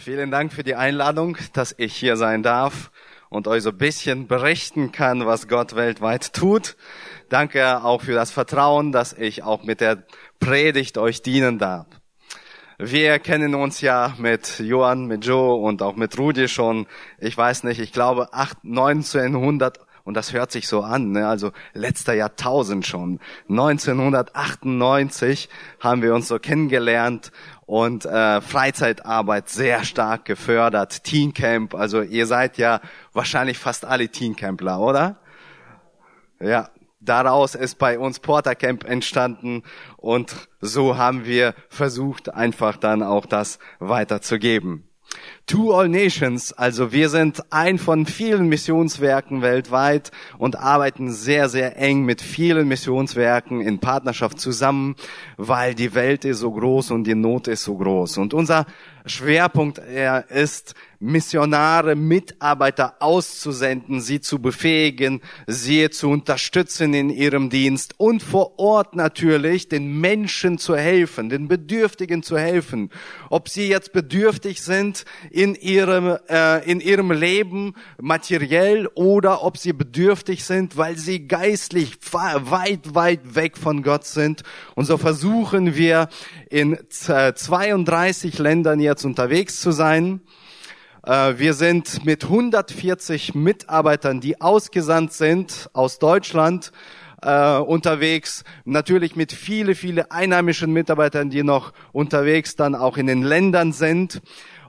Vielen Dank für die Einladung, dass ich hier sein darf und euch so ein bisschen berichten kann, was Gott weltweit tut. Danke auch für das Vertrauen, dass ich auch mit der Predigt euch dienen darf. Wir kennen uns ja mit Johann, mit Joe und auch mit Rudi schon, ich weiß nicht, ich glaube 1900 und das hört sich so an, ne? also letzter Jahrtausend schon. 1998 haben wir uns so kennengelernt und äh, Freizeitarbeit sehr stark gefördert. Teencamp, also ihr seid ja wahrscheinlich fast alle Teencampler, oder? Ja, daraus ist bei uns Portercamp entstanden und so haben wir versucht, einfach dann auch das weiterzugeben. To All Nations, also wir sind ein von vielen Missionswerken weltweit und arbeiten sehr, sehr eng mit vielen Missionswerken in Partnerschaft zusammen, weil die Welt ist so groß und die Not ist so groß. Und unser Schwerpunkt ist, Missionare, Mitarbeiter auszusenden, sie zu befähigen, sie zu unterstützen in ihrem Dienst und vor Ort natürlich den Menschen zu helfen, den Bedürftigen zu helfen. Ob sie jetzt bedürftig sind in ihrem, äh, in ihrem Leben materiell oder ob sie bedürftig sind, weil sie geistlich weit, weit weg von Gott sind. Und so versuchen wir in 32 Ländern jetzt unterwegs zu sein. Äh, wir sind mit 140 Mitarbeitern, die ausgesandt sind aus Deutschland, äh, unterwegs. Natürlich mit viele, viele einheimischen Mitarbeitern, die noch unterwegs dann auch in den Ländern sind.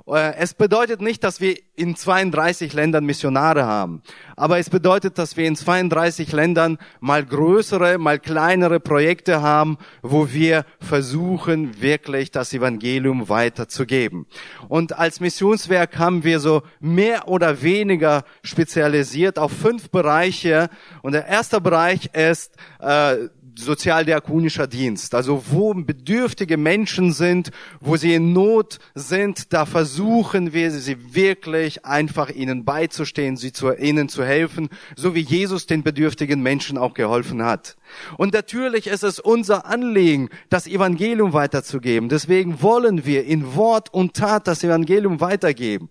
Äh, es bedeutet nicht, dass wir in 32 Ländern Missionare haben, aber es bedeutet, dass wir in 32 Ländern mal größere, mal kleinere Projekte haben, wo wir versuchen, wirklich das Evangelium weiterzugeben. Und als Missionswerk haben wir so mehr oder weniger spezialisiert auf fünf Bereiche. Und der erste Bereich ist äh, sozialdiakonischer Dienst, also wo bedürftige Menschen sind, wo sie in Not sind, da versuchen wir sie wirklich einfach ihnen beizustehen, sie zu, ihnen zu helfen, so wie Jesus den bedürftigen Menschen auch geholfen hat. Und natürlich ist es unser Anliegen, das Evangelium weiterzugeben. Deswegen wollen wir in Wort und Tat das Evangelium weitergeben.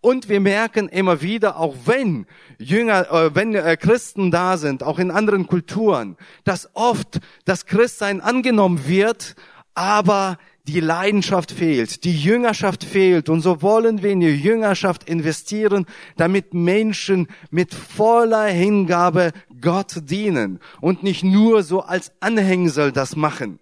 Und wir merken immer wieder, auch wenn Jünger, äh, wenn äh, Christen da sind, auch in anderen Kulturen, dass oft das Christsein angenommen wird, aber die Leidenschaft fehlt, die Jüngerschaft fehlt. Und so wollen wir in die Jüngerschaft investieren, damit Menschen mit voller Hingabe Gott dienen und nicht nur so als Anhängsel das machen.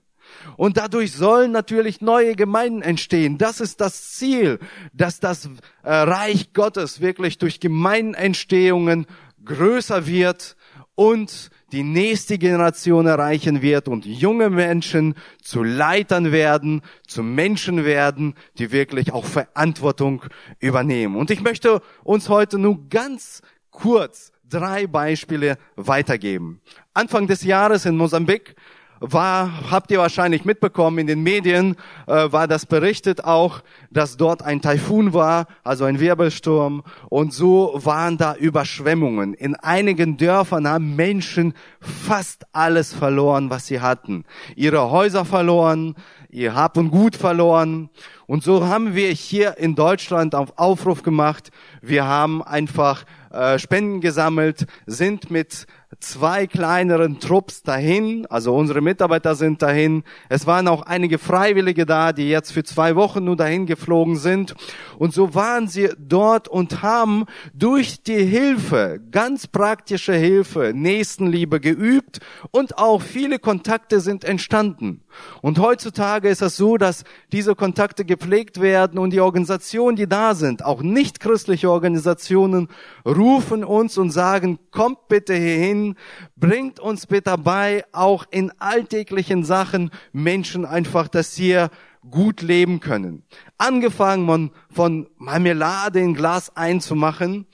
Und dadurch sollen natürlich neue Gemeinden entstehen. Das ist das Ziel, dass das äh, Reich Gottes wirklich durch Gemeindenentstehungen größer wird und die nächste Generation erreichen wird und junge Menschen zu Leitern werden, zu Menschen werden, die wirklich auch Verantwortung übernehmen. Und ich möchte uns heute nur ganz kurz drei Beispiele weitergeben. Anfang des Jahres in Mosambik war, habt ihr wahrscheinlich mitbekommen, in den Medien äh, war das berichtet auch, dass dort ein Taifun war, also ein Wirbelsturm. Und so waren da Überschwemmungen. In einigen Dörfern haben Menschen fast alles verloren, was sie hatten. Ihre Häuser verloren, ihr Hab und Gut verloren. Und so haben wir hier in Deutschland auf Aufruf gemacht. Wir haben einfach äh, Spenden gesammelt, sind mit zwei kleineren Trupps dahin, also unsere Mitarbeiter sind dahin. Es waren auch einige Freiwillige da, die jetzt für zwei Wochen nur dahin geflogen sind. Und so waren sie dort und haben durch die Hilfe, ganz praktische Hilfe, Nächstenliebe geübt und auch viele Kontakte sind entstanden. Und heutzutage ist es so, dass diese Kontakte gepflegt werden und die Organisationen, die da sind, auch nicht christliche Organisationen, rufen uns und sagen, kommt bitte hierhin, bringt uns bitte bei, auch in alltäglichen Sachen Menschen einfach, dass sie gut leben können. Angefangen von, von Marmelade in Glas einzumachen,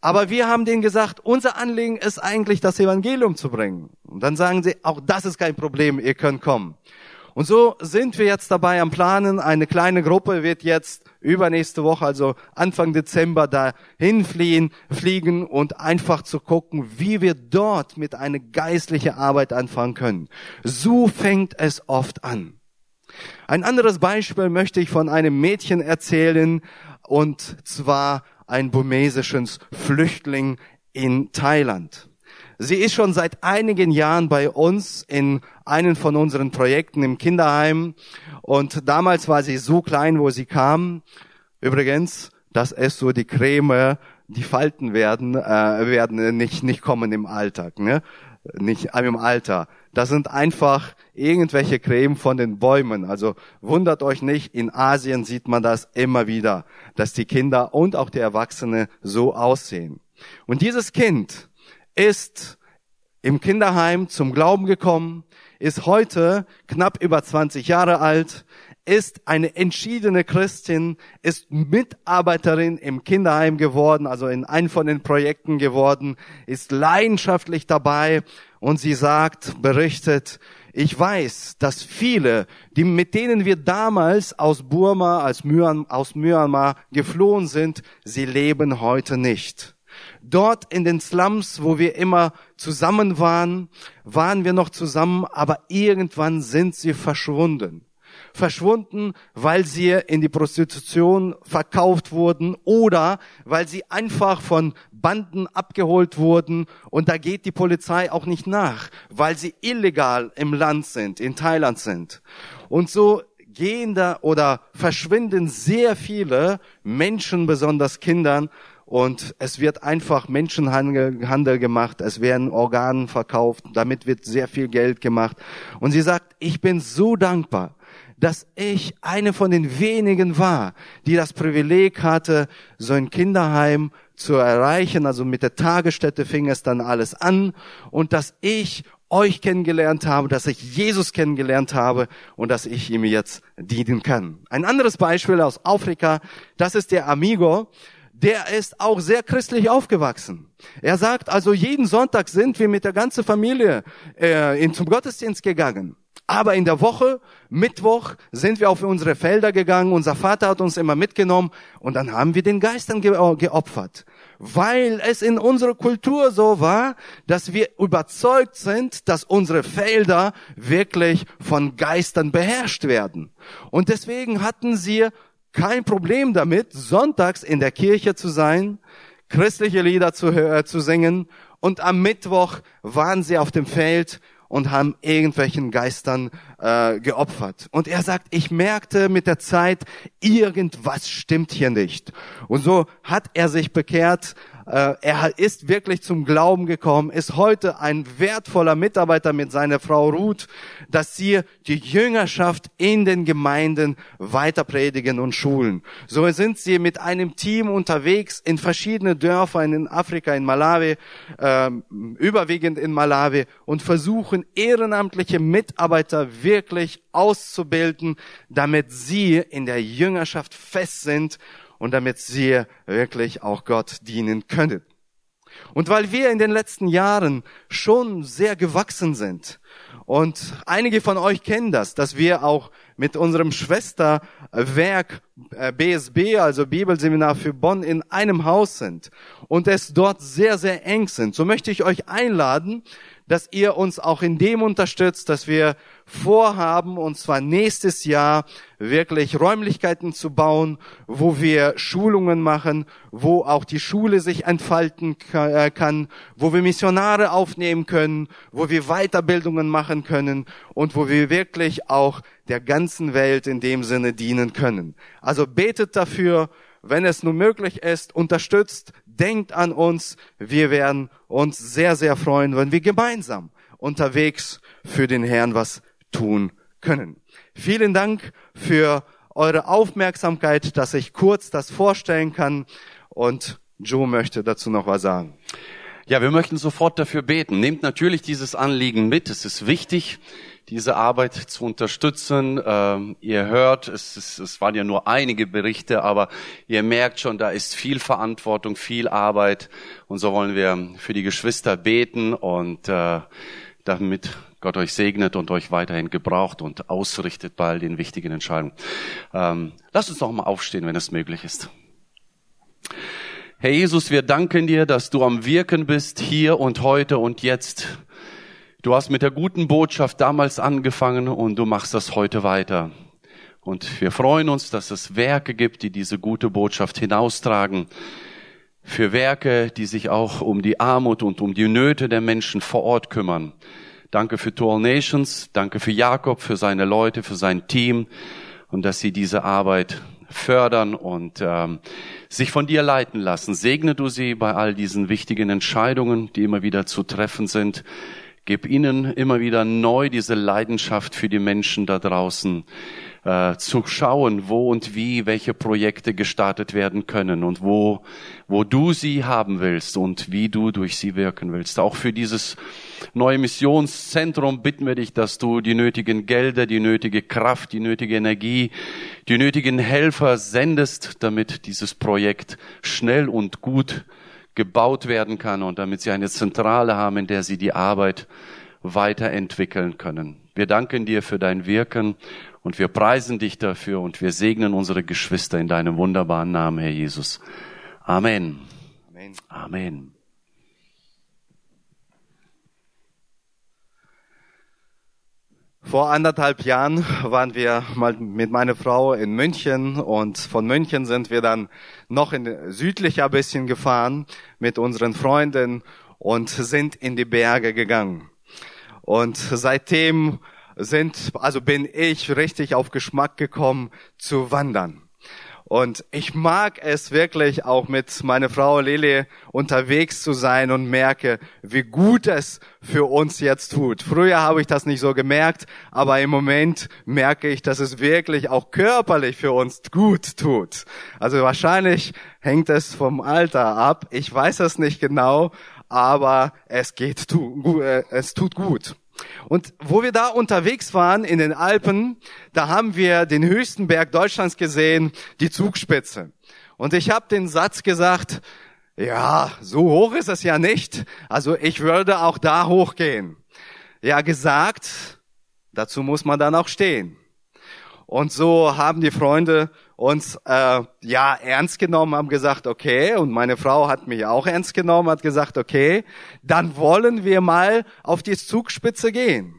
aber wir haben denen gesagt, unser Anliegen ist eigentlich, das Evangelium zu bringen. Und dann sagen sie, auch das ist kein Problem, ihr könnt kommen. Und so sind wir jetzt dabei am Planen. Eine kleine Gruppe wird jetzt übernächste Woche, also Anfang Dezember, dahin fliehen, fliegen und einfach zu gucken, wie wir dort mit einer geistlichen Arbeit anfangen können. So fängt es oft an. Ein anderes Beispiel möchte ich von einem Mädchen erzählen und zwar ein burmesisches Flüchtling in Thailand. Sie ist schon seit einigen Jahren bei uns in einem von unseren Projekten im Kinderheim und damals war sie so klein, wo sie kam. Übrigens, das ist so die Creme, die Falten werden, äh, werden nicht, nicht kommen im Alltag, ne? Nicht im Alter. Das sind einfach irgendwelche Creme von den Bäumen. Also wundert euch nicht, in Asien sieht man das immer wieder, dass die Kinder und auch die Erwachsene so aussehen. Und dieses Kind ist im Kinderheim zum Glauben gekommen, ist heute knapp über 20 Jahre alt, ist eine entschiedene Christin, ist Mitarbeiterin im Kinderheim geworden, also in einem von den Projekten geworden, ist leidenschaftlich dabei und sie sagt, berichtet, ich weiß, dass viele, die, mit denen wir damals aus Burma, aus Myanmar, aus Myanmar geflohen sind, sie leben heute nicht. Dort in den Slums, wo wir immer zusammen waren, waren wir noch zusammen, aber irgendwann sind sie verschwunden verschwunden, weil sie in die Prostitution verkauft wurden oder weil sie einfach von Banden abgeholt wurden und da geht die Polizei auch nicht nach, weil sie illegal im Land sind, in Thailand sind. Und so gehen da oder verschwinden sehr viele Menschen, besonders Kindern, und es wird einfach Menschenhandel gemacht, es werden Organen verkauft, damit wird sehr viel Geld gemacht. Und sie sagt, ich bin so dankbar, dass ich eine von den wenigen war, die das Privileg hatte, so ein Kinderheim zu erreichen. Also mit der Tagesstätte fing es dann alles an und dass ich euch kennengelernt habe, dass ich Jesus kennengelernt habe und dass ich ihm jetzt dienen kann. Ein anderes Beispiel aus Afrika, das ist der Amigo. Der ist auch sehr christlich aufgewachsen. Er sagt also, jeden Sonntag sind wir mit der ganzen Familie äh, in, zum Gottesdienst gegangen. Aber in der Woche, Mittwoch, sind wir auf unsere Felder gegangen. Unser Vater hat uns immer mitgenommen und dann haben wir den Geistern äh, geopfert. Weil es in unserer Kultur so war, dass wir überzeugt sind, dass unsere Felder wirklich von Geistern beherrscht werden. Und deswegen hatten sie kein Problem damit, sonntags in der Kirche zu sein, christliche Lieder zu, äh, zu singen und am Mittwoch waren sie auf dem Feld und haben irgendwelchen Geistern äh, geopfert. Und er sagt, ich merkte mit der Zeit, irgendwas stimmt hier nicht. Und so hat er sich bekehrt er ist wirklich zum Glauben gekommen, ist heute ein wertvoller Mitarbeiter mit seiner Frau Ruth, dass sie die Jüngerschaft in den Gemeinden weiter predigen und schulen. So sind sie mit einem Team unterwegs in verschiedene Dörfer in Afrika, in Malawi, äh, überwiegend in Malawi und versuchen ehrenamtliche Mitarbeiter wirklich auszubilden, damit sie in der Jüngerschaft fest sind und damit sie wirklich auch Gott dienen können. Und weil wir in den letzten Jahren schon sehr gewachsen sind und einige von euch kennen das, dass wir auch mit unserem Schwesterwerk BSB, äh, also Bibelseminar für Bonn, in einem Haus sind und es dort sehr, sehr eng sind, so möchte ich euch einladen, dass ihr uns auch in dem unterstützt, dass wir vorhaben, und zwar nächstes Jahr wirklich Räumlichkeiten zu bauen, wo wir Schulungen machen, wo auch die Schule sich entfalten äh, kann, wo wir Missionare aufnehmen können, wo wir Weiterbildungen machen können und wo wir wirklich auch der ganzen Welt in dem Sinne dienen können. Also betet dafür, wenn es nur möglich ist, unterstützt, denkt an uns. Wir werden uns sehr, sehr freuen, wenn wir gemeinsam unterwegs für den Herrn was tun können. Vielen Dank für eure Aufmerksamkeit, dass ich kurz das vorstellen kann und Joe möchte dazu noch was sagen. Ja, wir möchten sofort dafür beten. Nehmt natürlich dieses Anliegen mit. Es ist wichtig, diese Arbeit zu unterstützen. Ähm, ihr hört, es, es, es waren ja nur einige Berichte, aber ihr merkt schon, da ist viel Verantwortung, viel Arbeit. Und so wollen wir für die Geschwister beten und äh, damit Gott euch segnet und euch weiterhin gebraucht und ausrichtet bei all den wichtigen Entscheidungen. Ähm, lasst uns doch mal aufstehen, wenn es möglich ist. Herr Jesus, wir danken dir, dass du am Wirken bist, hier und heute und jetzt. Du hast mit der guten Botschaft damals angefangen und du machst das heute weiter. Und wir freuen uns, dass es Werke gibt, die diese gute Botschaft hinaustragen. Für Werke, die sich auch um die Armut und um die Nöte der Menschen vor Ort kümmern. Danke für Tour Nations. Danke für Jakob, für seine Leute, für sein Team und dass sie diese Arbeit fördern und ähm, sich von dir leiten lassen. Segne du sie bei all diesen wichtigen Entscheidungen, die immer wieder zu treffen sind. Gib ihnen immer wieder neu diese Leidenschaft für die Menschen da draußen äh, zu schauen, wo und wie welche Projekte gestartet werden können und wo, wo du sie haben willst und wie du durch sie wirken willst. Auch für dieses neue Missionszentrum bitten wir dich, dass du die nötigen Gelder, die nötige Kraft, die nötige Energie, die nötigen Helfer sendest, damit dieses Projekt schnell und gut gebaut werden kann und damit sie eine Zentrale haben, in der sie die Arbeit weiterentwickeln können. Wir danken dir für dein Wirken und wir preisen dich dafür und wir segnen unsere Geschwister in deinem wunderbaren Namen, Herr Jesus. Amen. Amen. Amen. Vor anderthalb Jahren waren wir mal mit meiner Frau in München und von München sind wir dann noch in südlicher bisschen gefahren mit unseren Freunden und sind in die Berge gegangen. Und seitdem sind, also bin ich richtig auf Geschmack gekommen zu wandern. Und ich mag es wirklich auch mit meiner Frau Lili unterwegs zu sein und merke, wie gut es für uns jetzt tut. Früher habe ich das nicht so gemerkt, aber im Moment merke ich, dass es wirklich auch körperlich für uns gut tut. Also wahrscheinlich hängt es vom Alter ab. Ich weiß es nicht genau, aber es geht, äh, es tut gut. Und wo wir da unterwegs waren in den Alpen, da haben wir den höchsten Berg Deutschlands gesehen, die Zugspitze. Und ich habe den Satz gesagt, ja, so hoch ist es ja nicht. Also ich würde auch da hochgehen. Ja, gesagt, dazu muss man dann auch stehen. Und so haben die Freunde uns äh, ja ernst genommen, haben gesagt, okay, und meine Frau hat mich auch ernst genommen, hat gesagt, okay, dann wollen wir mal auf die Zugspitze gehen.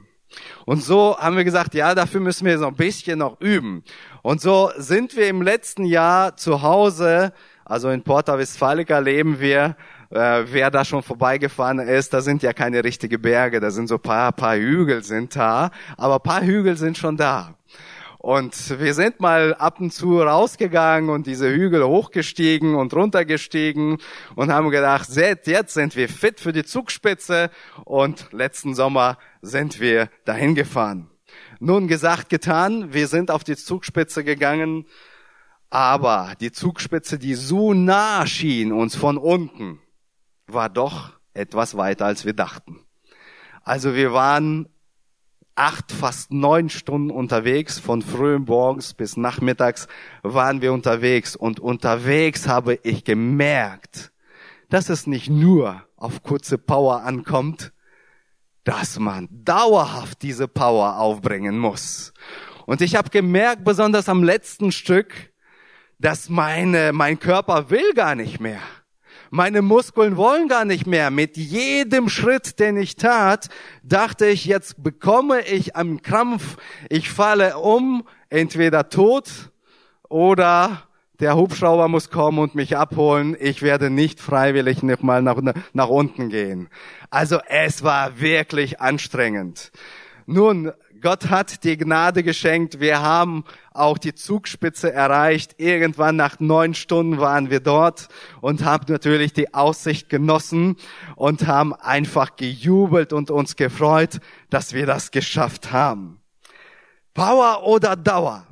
Und so haben wir gesagt, ja, dafür müssen wir so ein bisschen noch üben. Und so sind wir im letzten Jahr zu Hause, also in Porta Westfalica leben wir, äh, wer da schon vorbeigefahren ist, da sind ja keine richtige Berge, da sind so paar, paar Hügel sind da, aber paar Hügel sind schon da. Und wir sind mal ab und zu rausgegangen und diese Hügel hochgestiegen und runtergestiegen und haben gedacht, seht, jetzt sind wir fit für die Zugspitze und letzten Sommer sind wir dahin gefahren. Nun gesagt, getan, wir sind auf die Zugspitze gegangen, aber die Zugspitze, die so nah schien uns von unten, war doch etwas weiter, als wir dachten. Also wir waren acht, fast neun Stunden unterwegs. Von frühen Morgens bis nachmittags waren wir unterwegs. Und unterwegs habe ich gemerkt, dass es nicht nur auf kurze Power ankommt, dass man dauerhaft diese Power aufbringen muss. Und ich habe gemerkt, besonders am letzten Stück, dass meine, mein Körper will gar nicht mehr. Meine Muskeln wollen gar nicht mehr. Mit jedem Schritt, den ich tat, dachte ich, jetzt bekomme ich einen Krampf. Ich falle um, entweder tot oder der Hubschrauber muss kommen und mich abholen. Ich werde nicht freiwillig noch mal nach, nach unten gehen. Also es war wirklich anstrengend. Nun, Gott hat die Gnade geschenkt. Wir haben auch die Zugspitze erreicht. Irgendwann nach neun Stunden waren wir dort und haben natürlich die Aussicht genossen und haben einfach gejubelt und uns gefreut, dass wir das geschafft haben. Power oder Dauer?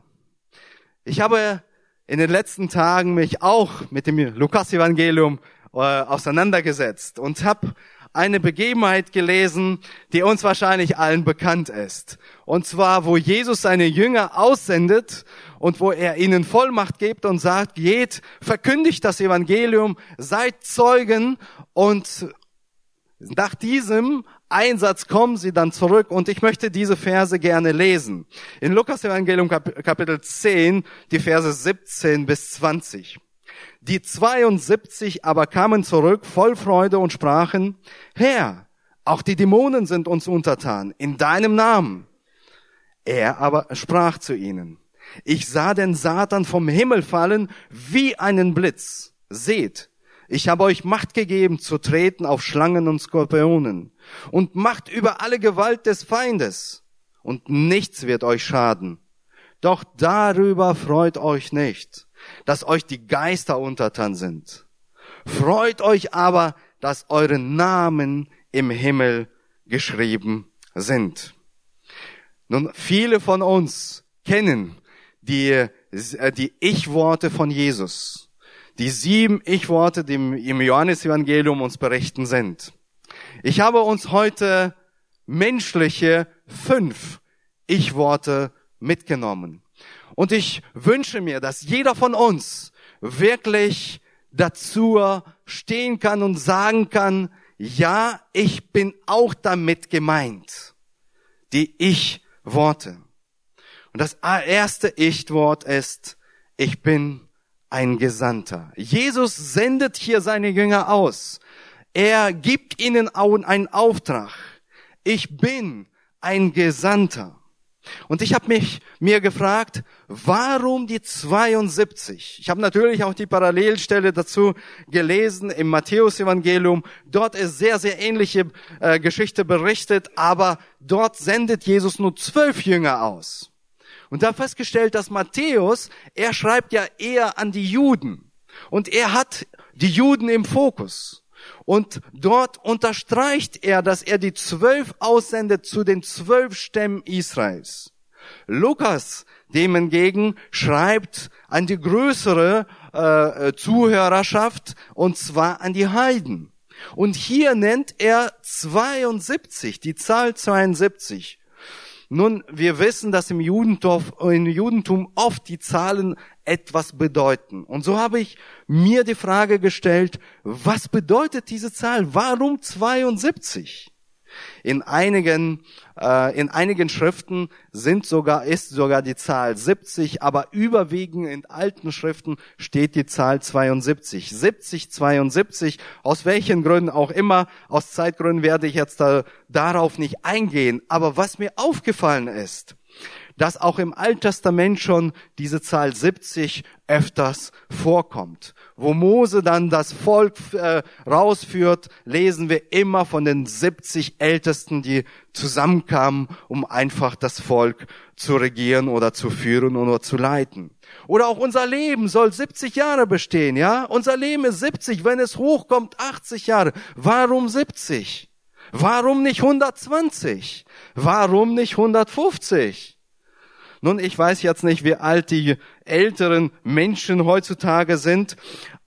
Ich habe in den letzten Tagen mich auch mit dem Lukas-Evangelium äh, auseinandergesetzt und habe eine Begebenheit gelesen, die uns wahrscheinlich allen bekannt ist. Und zwar, wo Jesus seine Jünger aussendet und wo er ihnen Vollmacht gibt und sagt, geht, verkündigt das Evangelium, seid Zeugen und nach diesem Einsatz kommen sie dann zurück und ich möchte diese Verse gerne lesen. In Lukas Evangelium Kapitel 10, die Verse 17 bis 20. Die 72 aber kamen zurück voll Freude und sprachen, Herr, auch die Dämonen sind uns untertan, in deinem Namen. Er aber sprach zu ihnen, Ich sah den Satan vom Himmel fallen wie einen Blitz. Seht, ich habe euch Macht gegeben zu treten auf Schlangen und Skorpionen und Macht über alle Gewalt des Feindes. Und nichts wird euch schaden. Doch darüber freut euch nicht, dass euch die Geister untertan sind. Freut euch aber, dass eure Namen im Himmel geschrieben sind. Nun, viele von uns kennen die, äh, die Ich-Worte von Jesus. Die sieben Ich-Worte, die im Johannesevangelium uns berichten sind. Ich habe uns heute menschliche fünf Ich-Worte mitgenommen. Und ich wünsche mir, dass jeder von uns wirklich dazu stehen kann und sagen kann, ja, ich bin auch damit gemeint. Die Ich-Worte. Und das erste Ich-Wort ist, ich bin ein Gesandter. Jesus sendet hier seine Jünger aus. Er gibt ihnen einen Auftrag. Ich bin ein Gesandter. Und ich habe mich mir gefragt, warum die 72? Ich habe natürlich auch die Parallelstelle dazu gelesen im Matthäusevangelium. Dort ist sehr sehr ähnliche äh, Geschichte berichtet, aber dort sendet Jesus nur zwölf Jünger aus. Und da festgestellt, dass Matthäus, er schreibt ja eher an die Juden und er hat die Juden im Fokus. Und dort unterstreicht er, dass er die zwölf aussendet zu den zwölf Stämmen Israels. Lukas dem hingegen schreibt an die größere äh, äh Zuhörerschaft und zwar an die Heiden. Und hier nennt er 72, die Zahl 72. Nun, wir wissen, dass im Judentum, im Judentum oft die Zahlen etwas bedeuten. Und so habe ich mir die Frage gestellt, was bedeutet diese Zahl? Warum 72? In einigen, äh, in einigen Schriften sind sogar, ist sogar die Zahl 70, aber überwiegend in alten Schriften steht die Zahl 72. 70, 72, aus welchen Gründen auch immer, aus Zeitgründen werde ich jetzt da, darauf nicht eingehen. Aber was mir aufgefallen ist, dass auch im Alten Testament schon diese Zahl 70 öfters vorkommt. Wo Mose dann das Volk äh, rausführt, lesen wir immer von den 70 Ältesten, die zusammenkamen, um einfach das Volk zu regieren oder zu führen oder zu leiten. Oder auch unser Leben soll 70 Jahre bestehen, ja? Unser Leben ist 70, wenn es hochkommt 80 Jahre. Warum 70? Warum nicht 120? Warum nicht 150? Nun, ich weiß jetzt nicht, wie alt die älteren Menschen heutzutage sind,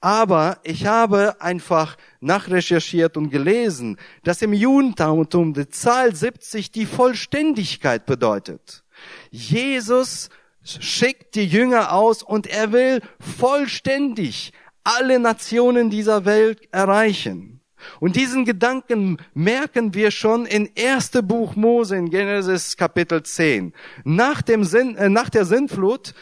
aber ich habe einfach nachrecherchiert und gelesen, dass im Judentum die Zahl 70 die Vollständigkeit bedeutet. Jesus schickt die Jünger aus und er will vollständig alle Nationen dieser Welt erreichen. Und diesen Gedanken merken wir schon in 1. Buch Mose in Genesis Kapitel 10. Nach, dem Sinn, äh, nach der Sintflut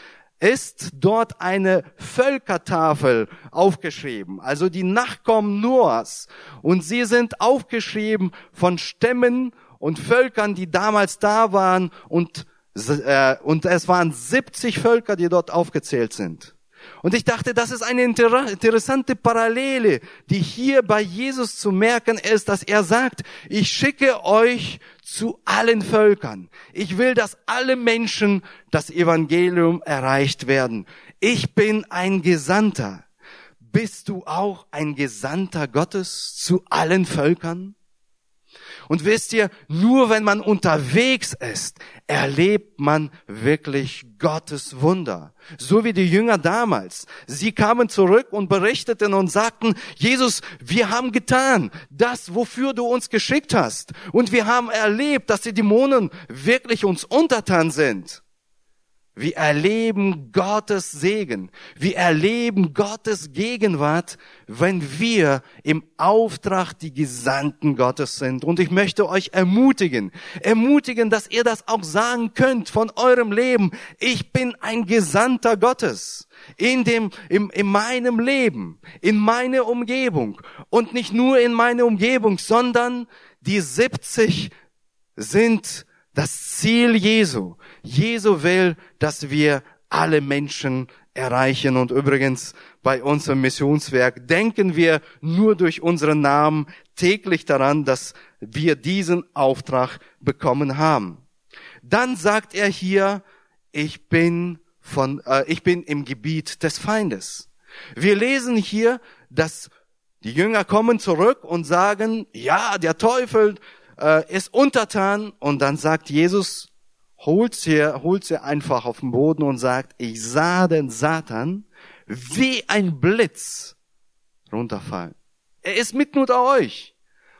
ist dort eine Völkertafel aufgeschrieben, also die Nachkommen Noahs. Und sie sind aufgeschrieben von Stämmen und Völkern, die damals da waren und, äh, und es waren 70 Völker, die dort aufgezählt sind. Und ich dachte, das ist eine interessante Parallele, die hier bei Jesus zu merken ist, dass er sagt, ich schicke euch zu allen Völkern. Ich will, dass alle Menschen das Evangelium erreicht werden. Ich bin ein Gesandter. Bist du auch ein Gesandter Gottes zu allen Völkern? Und wisst ihr, nur wenn man unterwegs ist, erlebt man wirklich Gottes Wunder. So wie die Jünger damals. Sie kamen zurück und berichteten und sagten, Jesus, wir haben getan das, wofür du uns geschickt hast. Und wir haben erlebt, dass die Dämonen wirklich uns untertan sind. Wir erleben Gottes Segen. Wir erleben Gottes Gegenwart, wenn wir im Auftrag die Gesandten Gottes sind. Und ich möchte euch ermutigen, ermutigen, dass ihr das auch sagen könnt von eurem Leben. Ich bin ein Gesandter Gottes in dem, in, in meinem Leben, in meine Umgebung. Und nicht nur in meine Umgebung, sondern die 70 sind das Ziel Jesu. Jesu will, dass wir alle Menschen erreichen. Und übrigens bei unserem Missionswerk denken wir nur durch unseren Namen täglich daran, dass wir diesen Auftrag bekommen haben. Dann sagt er hier, ich bin von, äh, ich bin im Gebiet des Feindes. Wir lesen hier, dass die Jünger kommen zurück und sagen, ja, der Teufel äh, ist untertan. Und dann sagt Jesus, holt sie, holt sie einfach auf den Boden und sagt, ich sah den Satan wie ein Blitz runterfallen. Er ist mitten unter euch.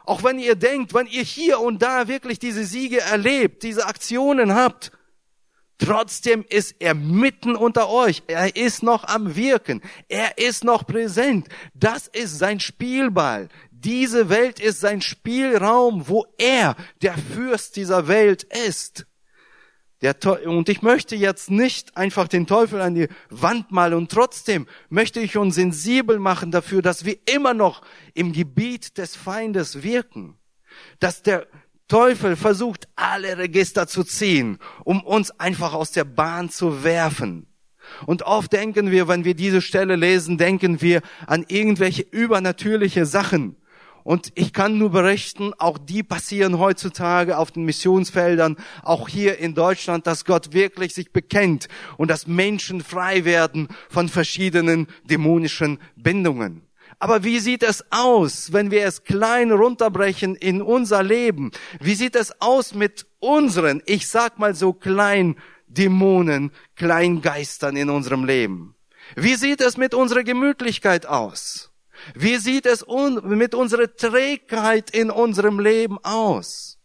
Auch wenn ihr denkt, wenn ihr hier und da wirklich diese Siege erlebt, diese Aktionen habt, trotzdem ist er mitten unter euch. Er ist noch am Wirken. Er ist noch präsent. Das ist sein Spielball. Diese Welt ist sein Spielraum, wo er der Fürst dieser Welt ist. Und ich möchte jetzt nicht einfach den Teufel an die Wand malen und trotzdem möchte ich uns sensibel machen dafür, dass wir immer noch im Gebiet des Feindes wirken. Dass der Teufel versucht, alle Register zu ziehen, um uns einfach aus der Bahn zu werfen. Und oft denken wir, wenn wir diese Stelle lesen, denken wir an irgendwelche übernatürliche Sachen. Und ich kann nur berichten, auch die passieren heutzutage auf den Missionsfeldern, auch hier in Deutschland, dass Gott wirklich sich bekennt und dass Menschen frei werden von verschiedenen dämonischen Bindungen. Aber wie sieht es aus, wenn wir es klein runterbrechen in unser Leben? Wie sieht es aus mit unseren, ich sag mal so klein Dämonen, Kleingeistern in unserem Leben? Wie sieht es mit unserer Gemütlichkeit aus? Wie sieht es mit unserer Trägheit in unserem Leben aus?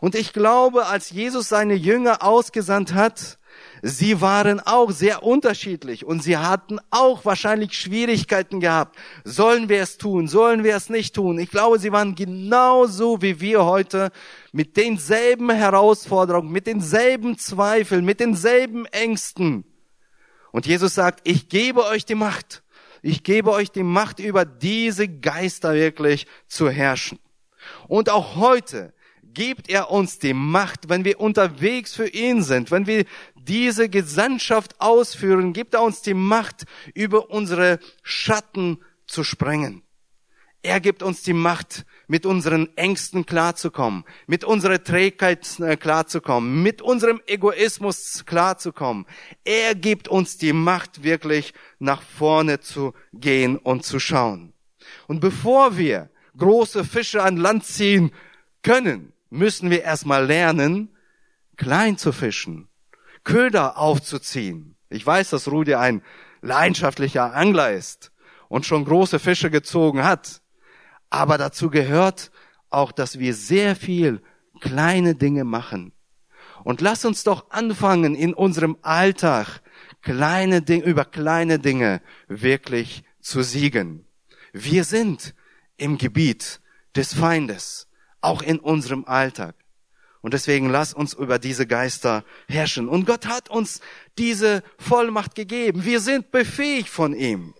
Und ich glaube, als Jesus seine Jünger ausgesandt hat, sie waren auch sehr unterschiedlich und sie hatten auch wahrscheinlich Schwierigkeiten gehabt. Sollen wir es tun? Sollen wir es nicht tun? Ich glaube, sie waren genauso wie wir heute mit denselben Herausforderungen, mit denselben Zweifeln, mit denselben Ängsten. Und Jesus sagt, ich gebe euch die Macht ich gebe euch die Macht über diese Geister wirklich zu herrschen. Und auch heute gibt er uns die Macht, wenn wir unterwegs für ihn sind, wenn wir diese Gesandtschaft ausführen, gibt er uns die Macht, über unsere Schatten zu sprengen. Er gibt uns die Macht, mit unseren Ängsten klarzukommen, mit unserer Trägheit äh, klarzukommen, mit unserem Egoismus klarzukommen. Er gibt uns die Macht, wirklich nach vorne zu gehen und zu schauen. Und bevor wir große Fische an Land ziehen können, müssen wir erstmal lernen, klein zu fischen, Köder aufzuziehen. Ich weiß, dass Rudi ein leidenschaftlicher Angler ist und schon große Fische gezogen hat. Aber dazu gehört auch, dass wir sehr viel kleine Dinge machen. Und lass uns doch anfangen, in unserem Alltag kleine Dinge, über kleine Dinge wirklich zu siegen. Wir sind im Gebiet des Feindes, auch in unserem Alltag. Und deswegen lass uns über diese Geister herrschen. Und Gott hat uns diese Vollmacht gegeben. Wir sind befähigt von ihm.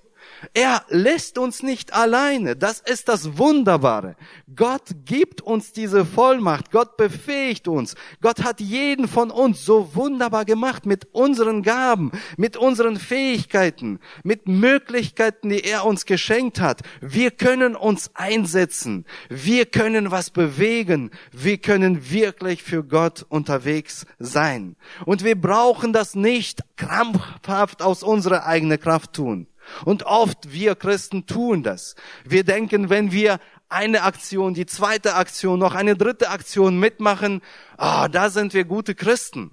Er lässt uns nicht alleine. Das ist das Wunderbare. Gott gibt uns diese Vollmacht. Gott befähigt uns. Gott hat jeden von uns so wunderbar gemacht mit unseren Gaben, mit unseren Fähigkeiten, mit Möglichkeiten, die er uns geschenkt hat. Wir können uns einsetzen. Wir können was bewegen. Wir können wirklich für Gott unterwegs sein. Und wir brauchen das nicht krampfhaft aus unserer eigenen Kraft tun. Und oft wir Christen tun das. Wir denken, wenn wir eine Aktion, die zweite Aktion, noch eine dritte Aktion mitmachen, ah, oh, da sind wir gute Christen.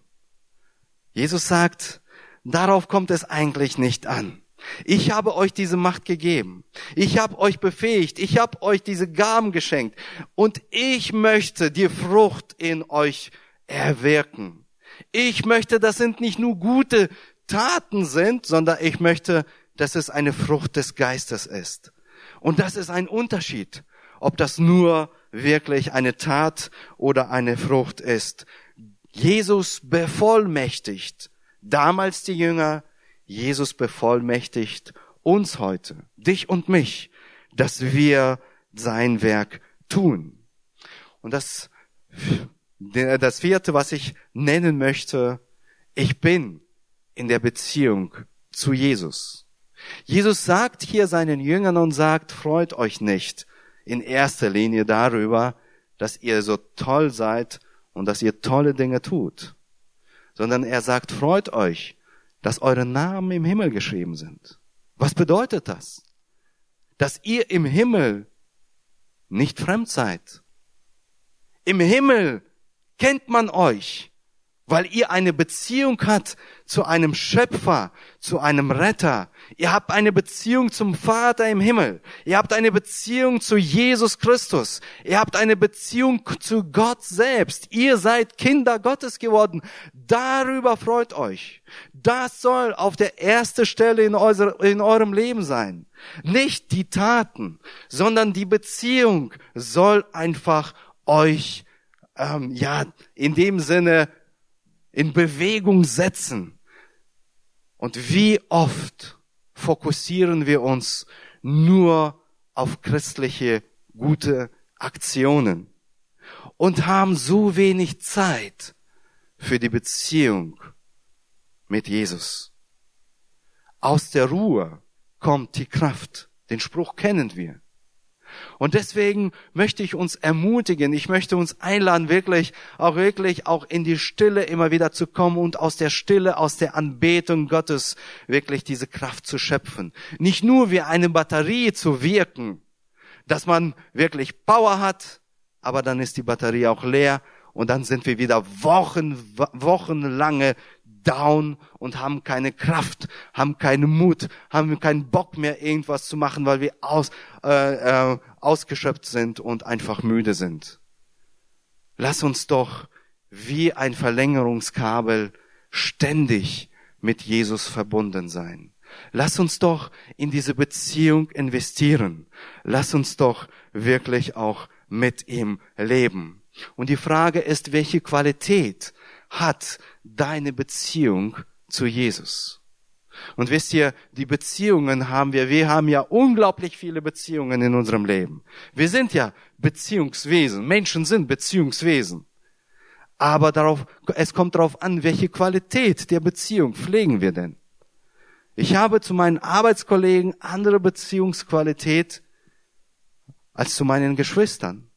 Jesus sagt, darauf kommt es eigentlich nicht an. Ich habe euch diese Macht gegeben. Ich habe euch befähigt. Ich habe euch diese Gaben geschenkt. Und ich möchte die Frucht in euch erwirken. Ich möchte, das sind nicht nur gute Taten sind, sondern ich möchte, dass es eine Frucht des Geistes ist. Und das ist ein Unterschied, ob das nur wirklich eine Tat oder eine Frucht ist. Jesus bevollmächtigt damals die Jünger, Jesus bevollmächtigt uns heute, dich und mich, dass wir sein Werk tun. Und das, das vierte, was ich nennen möchte, ich bin in der Beziehung zu Jesus. Jesus sagt hier seinen Jüngern und sagt, freut euch nicht in erster Linie darüber, dass ihr so toll seid und dass ihr tolle Dinge tut, sondern er sagt, freut euch, dass eure Namen im Himmel geschrieben sind. Was bedeutet das? Dass ihr im Himmel nicht fremd seid. Im Himmel kennt man euch weil ihr eine Beziehung habt zu einem Schöpfer, zu einem Retter. Ihr habt eine Beziehung zum Vater im Himmel. Ihr habt eine Beziehung zu Jesus Christus. Ihr habt eine Beziehung zu Gott selbst. Ihr seid Kinder Gottes geworden. Darüber freut euch. Das soll auf der ersten Stelle in, euer, in eurem Leben sein. Nicht die Taten, sondern die Beziehung soll einfach euch ähm, ja in dem Sinne in Bewegung setzen. Und wie oft fokussieren wir uns nur auf christliche gute Aktionen und haben so wenig Zeit für die Beziehung mit Jesus. Aus der Ruhe kommt die Kraft. Den Spruch kennen wir. Und deswegen möchte ich uns ermutigen, ich möchte uns einladen, wirklich, auch wirklich, auch in die Stille immer wieder zu kommen und aus der Stille, aus der Anbetung Gottes wirklich diese Kraft zu schöpfen. Nicht nur wie eine Batterie zu wirken, dass man wirklich Power hat, aber dann ist die Batterie auch leer und dann sind wir wieder Wochen, wochenlange down und haben keine Kraft, haben keinen Mut, haben keinen Bock mehr irgendwas zu machen, weil wir aus, äh, äh, ausgeschöpft sind und einfach müde sind. Lass uns doch wie ein Verlängerungskabel ständig mit Jesus verbunden sein. Lass uns doch in diese Beziehung investieren. Lass uns doch wirklich auch mit ihm leben. Und die Frage ist, welche Qualität hat deine Beziehung zu Jesus? Und wisst ihr, die Beziehungen haben wir, wir haben ja unglaublich viele Beziehungen in unserem Leben. Wir sind ja Beziehungswesen. Menschen sind Beziehungswesen. Aber darauf, es kommt darauf an, welche Qualität der Beziehung pflegen wir denn? Ich habe zu meinen Arbeitskollegen andere Beziehungsqualität als zu meinen Geschwistern.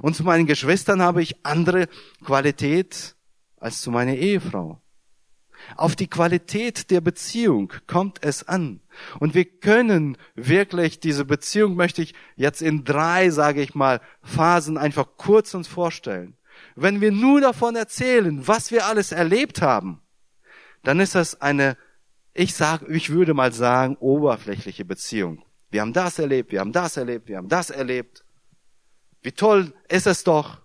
Und zu meinen Geschwistern habe ich andere Qualität als zu meiner Ehefrau. Auf die Qualität der Beziehung kommt es an. Und wir können wirklich diese Beziehung möchte ich jetzt in drei, sage ich mal, Phasen einfach kurz uns vorstellen. Wenn wir nur davon erzählen, was wir alles erlebt haben, dann ist das eine, ich sage, ich würde mal sagen, oberflächliche Beziehung. Wir haben das erlebt, wir haben das erlebt, wir haben das erlebt. Wie toll ist es doch.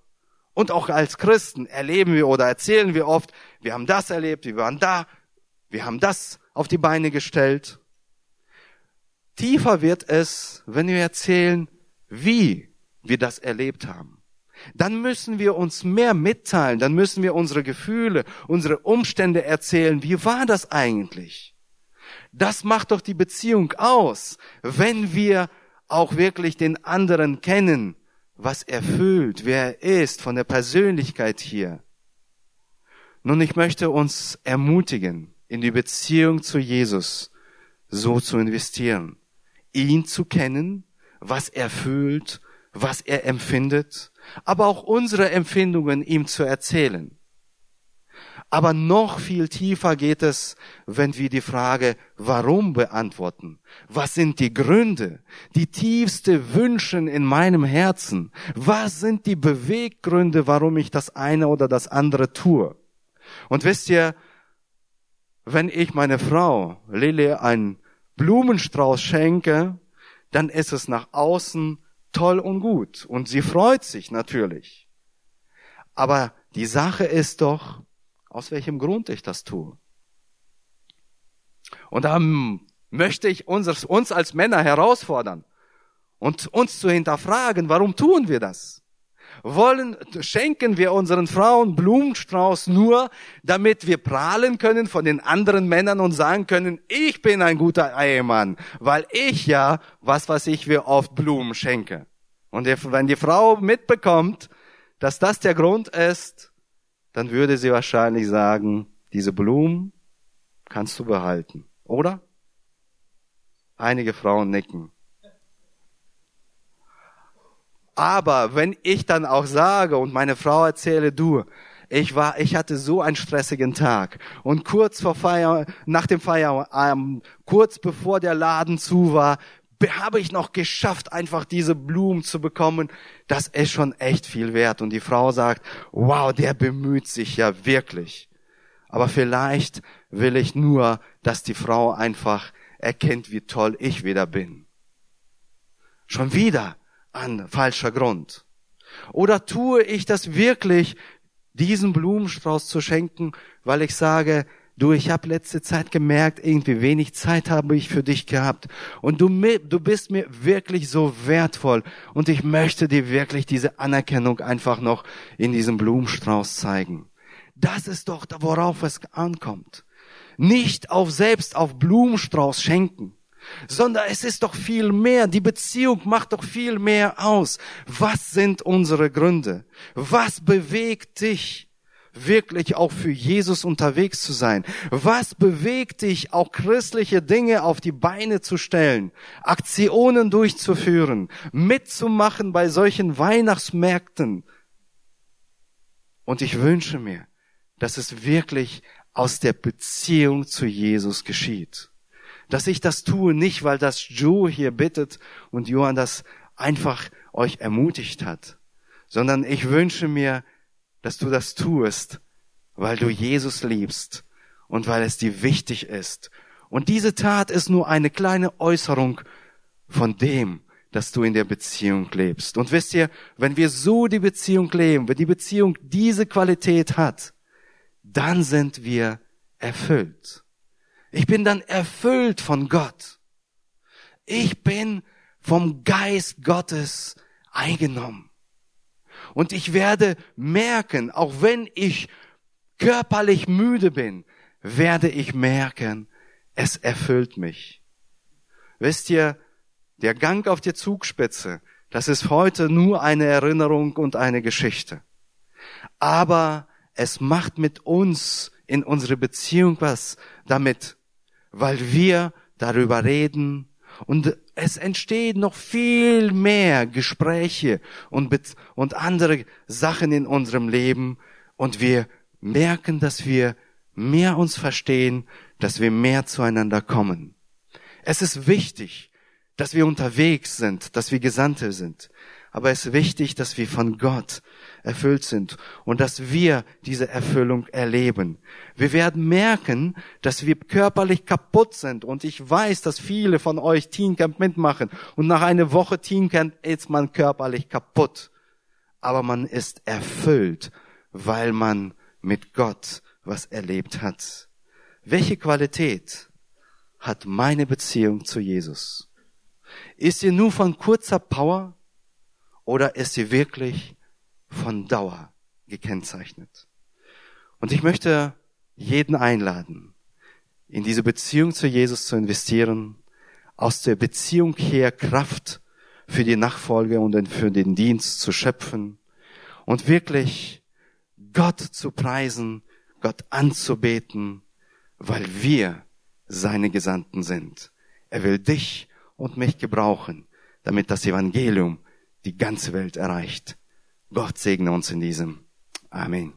Und auch als Christen erleben wir oder erzählen wir oft, wir haben das erlebt, wir waren da, wir haben das auf die Beine gestellt. Tiefer wird es, wenn wir erzählen, wie wir das erlebt haben. Dann müssen wir uns mehr mitteilen, dann müssen wir unsere Gefühle, unsere Umstände erzählen. Wie war das eigentlich? Das macht doch die Beziehung aus, wenn wir auch wirklich den anderen kennen, was erfüllt, wer er ist, von der Persönlichkeit hier. Nun, ich möchte uns ermutigen, in die Beziehung zu Jesus so zu investieren, ihn zu kennen, was er fühlt, was er empfindet, aber auch unsere Empfindungen ihm zu erzählen. Aber noch viel tiefer geht es, wenn wir die Frage warum beantworten. Was sind die Gründe, die tiefste Wünschen in meinem Herzen? Was sind die Beweggründe, warum ich das eine oder das andere tue? Und wisst ihr, wenn ich meine Frau Lili einen Blumenstrauß schenke, dann ist es nach außen toll und gut und sie freut sich natürlich. Aber die Sache ist doch, aus welchem Grund ich das tue. Und da möchte ich uns, uns als Männer herausfordern und uns zu hinterfragen, warum tun wir das? Wollen, schenken wir unseren Frauen Blumenstrauß nur, damit wir prahlen können von den anderen Männern und sagen können, ich bin ein guter Ehemann, weil ich ja, was weiß ich, wir oft Blumen schenke. Und wenn die Frau mitbekommt, dass das der Grund ist, dann würde sie wahrscheinlich sagen, diese Blumen kannst du behalten, oder? Einige Frauen nicken. Aber wenn ich dann auch sage und meine Frau erzähle, du, ich war, ich hatte so einen stressigen Tag und kurz vor Feier, nach dem Feierabend, kurz bevor der Laden zu war, habe ich noch geschafft, einfach diese Blumen zu bekommen. Das ist schon echt viel wert. Und die Frau sagt, wow, der bemüht sich ja wirklich. Aber vielleicht will ich nur, dass die Frau einfach erkennt, wie toll ich wieder bin. Schon wieder an falscher Grund. Oder tue ich das wirklich, diesen Blumenstrauß zu schenken, weil ich sage, du, ich habe letzte Zeit gemerkt, irgendwie wenig Zeit habe ich für dich gehabt und du, du bist mir wirklich so wertvoll und ich möchte dir wirklich diese Anerkennung einfach noch in diesem Blumenstrauß zeigen. Das ist doch, worauf es ankommt. Nicht auf selbst auf Blumenstrauß schenken, sondern es ist doch viel mehr. Die Beziehung macht doch viel mehr aus. Was sind unsere Gründe? Was bewegt dich? Wirklich auch für Jesus unterwegs zu sein? Was bewegt dich, auch christliche Dinge auf die Beine zu stellen, Aktionen durchzuführen, mitzumachen bei solchen Weihnachtsmärkten? Und ich wünsche mir, dass es wirklich aus der Beziehung zu Jesus geschieht dass ich das tue, nicht weil das Joe hier bittet und Johann das einfach euch ermutigt hat, sondern ich wünsche mir, dass du das tust, weil du Jesus liebst und weil es dir wichtig ist. Und diese Tat ist nur eine kleine Äußerung von dem, dass du in der Beziehung lebst. Und wisst ihr, wenn wir so die Beziehung leben, wenn die Beziehung diese Qualität hat, dann sind wir erfüllt. Ich bin dann erfüllt von Gott. Ich bin vom Geist Gottes eingenommen. Und ich werde merken, auch wenn ich körperlich müde bin, werde ich merken, es erfüllt mich. Wisst ihr, der Gang auf die Zugspitze, das ist heute nur eine Erinnerung und eine Geschichte. Aber es macht mit uns in unsere Beziehung was damit, weil wir darüber reden und es entstehen noch viel mehr Gespräche und, und andere Sachen in unserem Leben und wir merken, dass wir mehr uns verstehen, dass wir mehr zueinander kommen. Es ist wichtig, dass wir unterwegs sind, dass wir Gesandte sind. Aber es ist wichtig, dass wir von Gott erfüllt sind und dass wir diese Erfüllung erleben. Wir werden merken, dass wir körperlich kaputt sind und ich weiß, dass viele von euch Teencamp mitmachen und nach einer Woche Teencamp ist man körperlich kaputt. Aber man ist erfüllt, weil man mit Gott was erlebt hat. Welche Qualität hat meine Beziehung zu Jesus? Ist sie nur von kurzer Power oder ist sie wirklich von Dauer gekennzeichnet. Und ich möchte jeden einladen, in diese Beziehung zu Jesus zu investieren, aus der Beziehung her Kraft für die Nachfolge und für den Dienst zu schöpfen und wirklich Gott zu preisen, Gott anzubeten, weil wir seine Gesandten sind. Er will dich und mich gebrauchen, damit das Evangelium die ganze Welt erreicht. Gott segne uns in diesem. Amen.